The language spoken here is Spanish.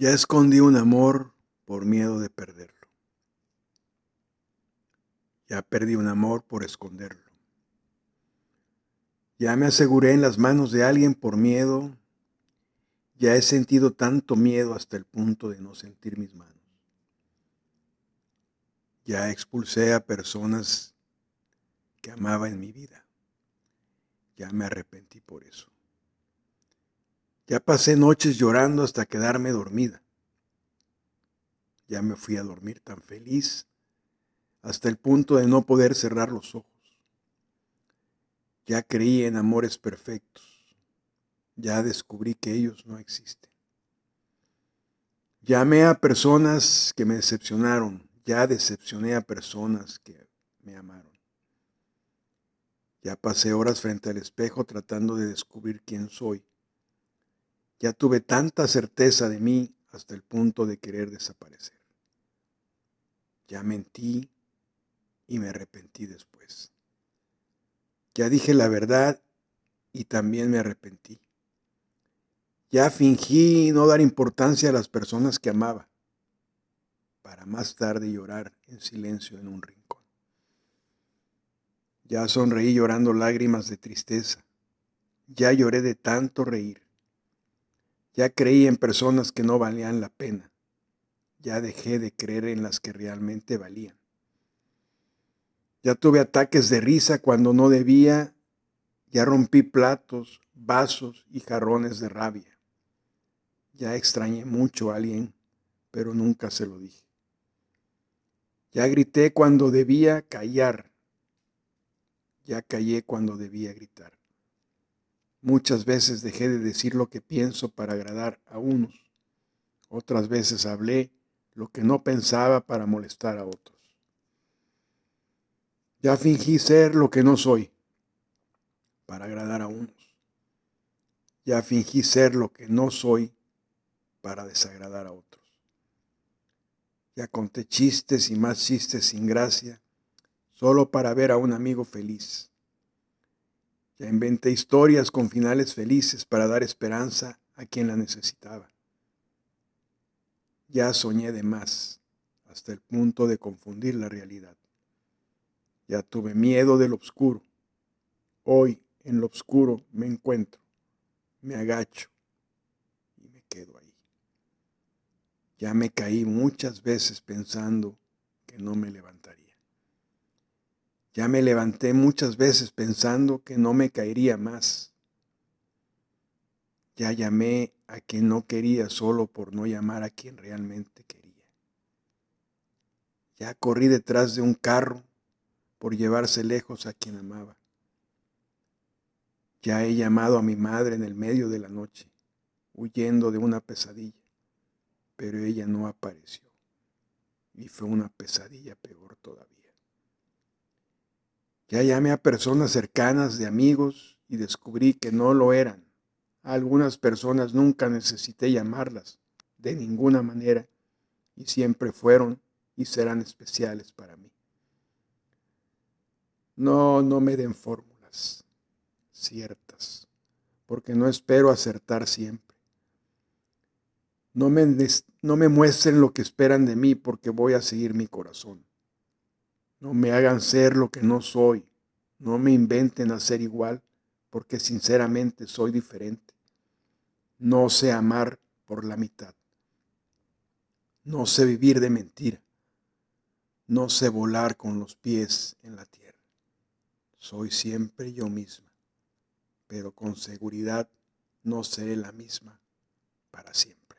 Ya escondí un amor por miedo de perderlo. Ya perdí un amor por esconderlo. Ya me aseguré en las manos de alguien por miedo. Ya he sentido tanto miedo hasta el punto de no sentir mis manos. Ya expulsé a personas que amaba en mi vida. Ya me arrepentí por eso. Ya pasé noches llorando hasta quedarme dormida. Ya me fui a dormir tan feliz hasta el punto de no poder cerrar los ojos. Ya creí en amores perfectos. Ya descubrí que ellos no existen. Llamé a personas que me decepcionaron. Ya decepcioné a personas que me amaron. Ya pasé horas frente al espejo tratando de descubrir quién soy. Ya tuve tanta certeza de mí hasta el punto de querer desaparecer. Ya mentí y me arrepentí después. Ya dije la verdad y también me arrepentí. Ya fingí no dar importancia a las personas que amaba, para más tarde llorar en silencio en un rincón. Ya sonreí llorando lágrimas de tristeza. Ya lloré de tanto reír. Ya creí en personas que no valían la pena. Ya dejé de creer en las que realmente valían. Ya tuve ataques de risa cuando no debía. Ya rompí platos, vasos y jarrones de rabia. Ya extrañé mucho a alguien, pero nunca se lo dije. Ya grité cuando debía callar. Ya callé cuando debía gritar. Muchas veces dejé de decir lo que pienso para agradar a unos. Otras veces hablé lo que no pensaba para molestar a otros. Ya fingí ser lo que no soy para agradar a unos. Ya fingí ser lo que no soy para desagradar a otros. Ya conté chistes y más chistes sin gracia, solo para ver a un amigo feliz. Ya inventé historias con finales felices para dar esperanza a quien la necesitaba. Ya soñé de más, hasta el punto de confundir la realidad. Ya tuve miedo del oscuro. Hoy en lo oscuro me encuentro, me agacho y me quedo ahí. Ya me caí muchas veces pensando que no me levantaría. Ya me levanté muchas veces pensando que no me caería más. Ya llamé a quien no quería solo por no llamar a quien realmente quería. Ya corrí detrás de un carro por llevarse lejos a quien amaba. Ya he llamado a mi madre en el medio de la noche, huyendo de una pesadilla, pero ella no apareció. Y fue una pesadilla peor todavía. Ya llamé a personas cercanas de amigos y descubrí que no lo eran. A algunas personas nunca necesité llamarlas de ninguna manera y siempre fueron y serán especiales para mí. No, no me den fórmulas ciertas, porque no espero acertar siempre. No me, no me muestren lo que esperan de mí, porque voy a seguir mi corazón. No me hagan ser lo que no soy. No me inventen a ser igual, porque sinceramente soy diferente. No sé amar por la mitad. No sé vivir de mentira. No sé volar con los pies en la tierra. Soy siempre yo misma, pero con seguridad no seré la misma para siempre.